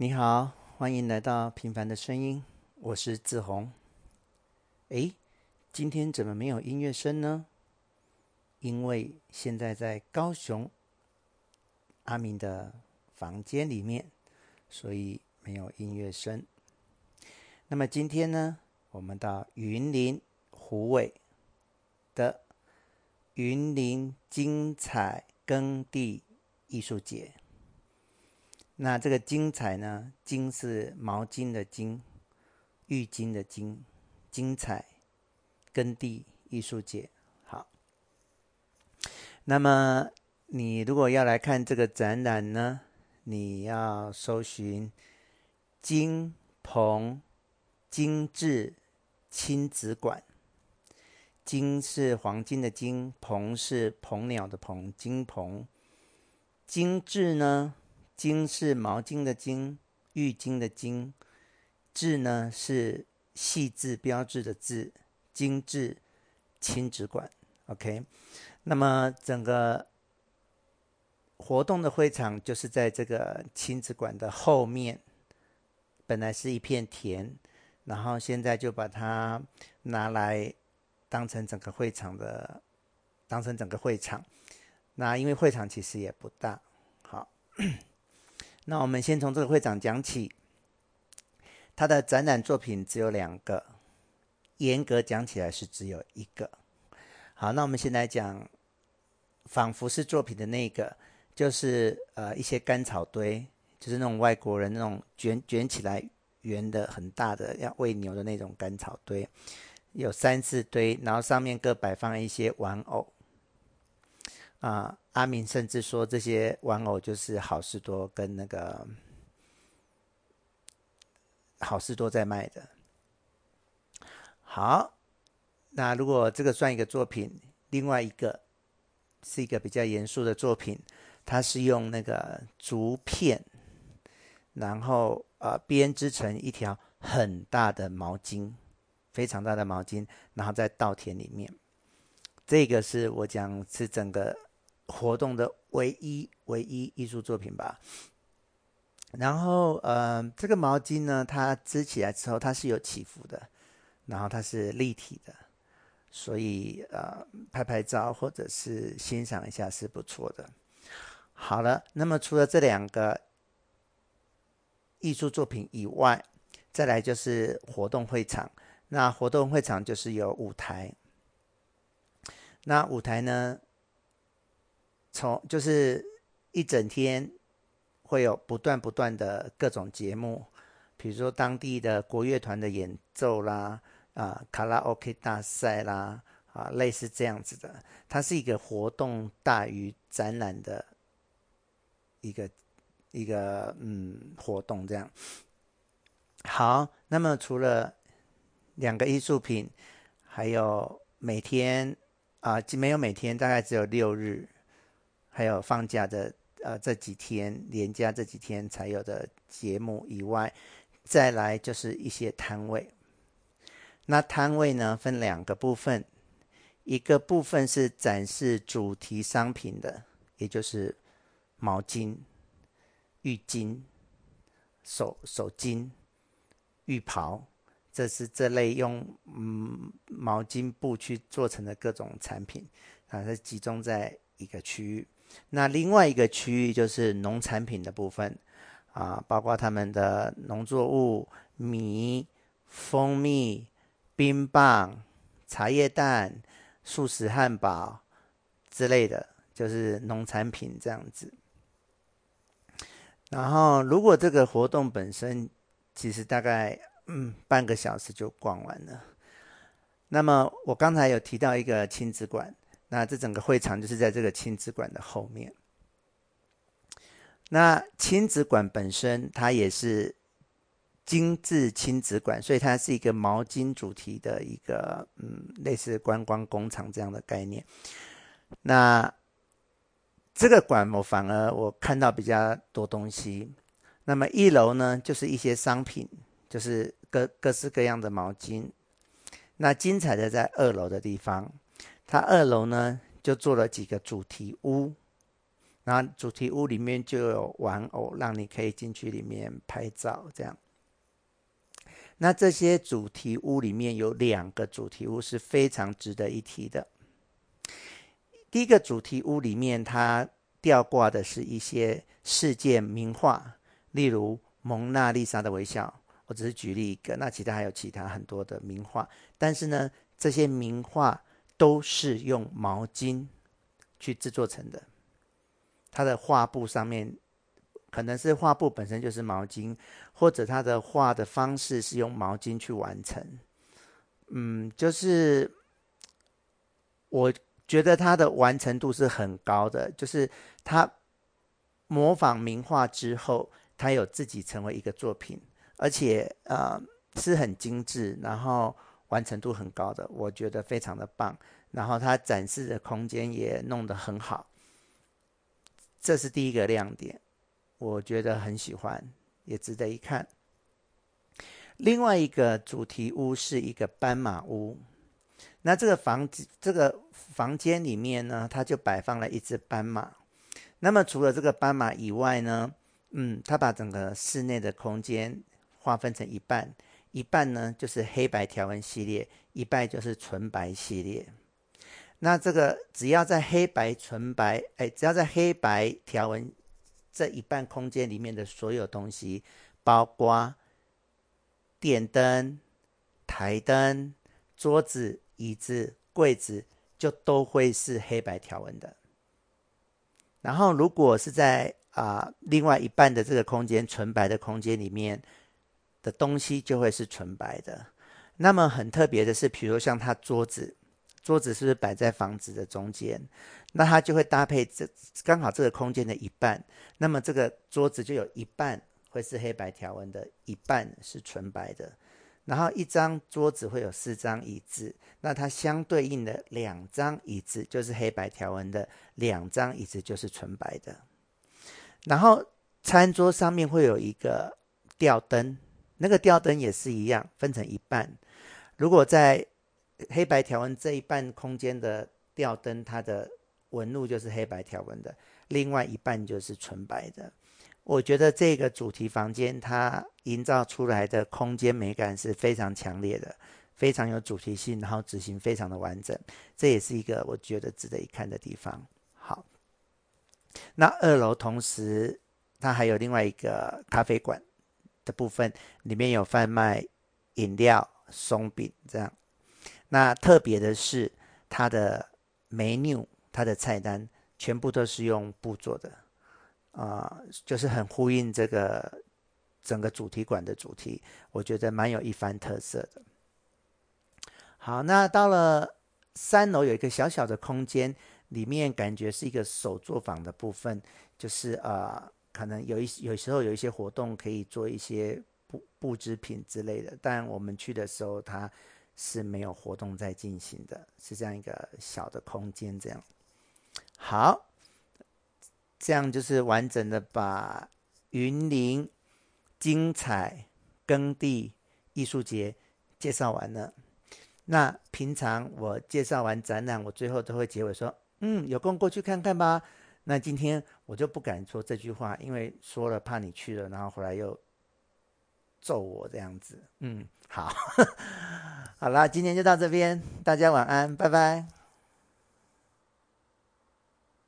你好，欢迎来到平凡的声音，我是志宏。诶，今天怎么没有音乐声呢？因为现在在高雄阿明的房间里面，所以没有音乐声。那么今天呢，我们到云林虎尾的云林精彩耕地艺术节。那这个精彩呢？精是毛巾的巾，浴巾的巾，精彩耕地艺术节。好，那么你如果要来看这个展览呢，你要搜寻金鹏精致亲子馆。金是黄金的金，鹏是鹏鸟的鹏，金鹏。精致呢？精是毛巾的巾，浴巾的巾，致呢是细致标志的致，精致亲子馆，OK。那么整个活动的会场就是在这个亲子馆的后面，本来是一片田，然后现在就把它拿来当成整个会场的，当成整个会场。那因为会场其实也不大，好。那我们先从这个会长讲起，他的展览作品只有两个，严格讲起来是只有一个。好，那我们先来讲，仿佛是作品的那个，就是呃一些干草堆，就是那种外国人那种卷卷起来圆的很大的要喂牛的那种干草堆，有三四堆，然后上面各摆放一些玩偶。啊，阿明甚至说这些玩偶就是好事多跟那个好事多在卖的。好，那如果这个算一个作品，另外一个是一个比较严肃的作品，它是用那个竹片，然后呃编织成一条很大的毛巾，非常大的毛巾，然后在稻田里面。这个是我讲是整个。活动的唯一唯一艺术作品吧。然后，呃，这个毛巾呢，它织起来之后，它是有起伏的，然后它是立体的，所以呃，拍拍照或者是欣赏一下是不错的。好了，那么除了这两个艺术作品以外，再来就是活动会场。那活动会场就是有舞台。那舞台呢？从就是一整天会有不断不断的各种节目，比如说当地的国乐团的演奏啦，啊，卡拉 OK 大赛啦，啊，类似这样子的，它是一个活动大于展览的一个一个嗯活动这样。好，那么除了两个艺术品，还有每天啊，没有每天，大概只有六日。还有放假的呃这几天，连假这几天才有的节目以外，再来就是一些摊位。那摊位呢，分两个部分，一个部分是展示主题商品的，也就是毛巾、浴巾、手手巾、浴袍，这是这类用嗯毛巾布去做成的各种产品，啊，它集中在一个区域。那另外一个区域就是农产品的部分，啊，包括他们的农作物、米、蜂蜜、冰棒、茶叶蛋、素食汉堡之类的，就是农产品这样子。然后，如果这个活动本身其实大概嗯半个小时就逛完了，那么我刚才有提到一个亲子馆。那这整个会场就是在这个亲子馆的后面。那亲子馆本身它也是精致亲子馆，所以它是一个毛巾主题的一个嗯，类似观光工厂这样的概念。那这个馆我反而我看到比较多东西。那么一楼呢，就是一些商品，就是各各式各样的毛巾。那精彩的在二楼的地方。它二楼呢，就做了几个主题屋，然后主题屋里面就有玩偶，让你可以进去里面拍照。这样，那这些主题屋里面有两个主题屋是非常值得一提的。第一个主题屋里面，它吊挂的是一些世界名画，例如《蒙娜丽莎的微笑》。我只是举例一个，那其他还有其他很多的名画，但是呢，这些名画都是用毛巾去制作成的。它的画布上面可能是画布本身就是毛巾，或者它的画的方式是用毛巾去完成。嗯，就是我觉得它的完成度是很高的，就是它模仿名画之后，它有自己成为一个作品。而且呃是很精致，然后完成度很高的，我觉得非常的棒。然后它展示的空间也弄得很好，这是第一个亮点，我觉得很喜欢，也值得一看。另外一个主题屋是一个斑马屋，那这个房子这个房间里面呢，它就摆放了一只斑马。那么除了这个斑马以外呢，嗯，它把整个室内的空间。划分成一半，一半呢就是黑白条纹系列，一半就是纯白系列。那这个只要在黑白纯白，哎，只要在黑白条纹这一半空间里面的所有东西，包括电灯、台灯、桌子、椅子、柜子，就都会是黑白条纹的。然后，如果是在啊、另外一半的这个空间纯白的空间里面。的东西就会是纯白的。那么很特别的是，比如像它桌子，桌子是不是摆在房子的中间？那它就会搭配这刚好这个空间的一半。那么这个桌子就有一半会是黑白条纹的，一半是纯白的。然后一张桌子会有四张椅子，那它相对应的两张椅子就是黑白条纹的，两张椅子就是纯白的。然后餐桌上面会有一个吊灯。那个吊灯也是一样，分成一半。如果在黑白条纹这一半空间的吊灯，它的纹路就是黑白条纹的，另外一半就是纯白的。我觉得这个主题房间它营造出来的空间美感是非常强烈的，非常有主题性，然后执行非常的完整。这也是一个我觉得值得一看的地方。好，那二楼同时它还有另外一个咖啡馆。的部分里面有贩卖饮料、松饼这样。那特别的是，它的 menu、它的菜单全部都是用布做的，啊、就是很呼应这个整个主题馆的主题，我觉得蛮有一番特色的。好，那到了三楼有一个小小的空间，里面感觉是一个手作坊的部分，就是啊。呃可能有一有时候有一些活动可以做一些布布织品之类的，但我们去的时候它是没有活动在进行的，是这样一个小的空间。这样好，这样就是完整的把云林精彩耕地艺术节介绍完了。那平常我介绍完展览，我最后都会结尾说：“嗯，有空过去看看吧。”那今天我就不敢说这句话，因为说了怕你去了，然后回来又揍我这样子。嗯，好，好啦，今天就到这边，大家晚安，拜拜。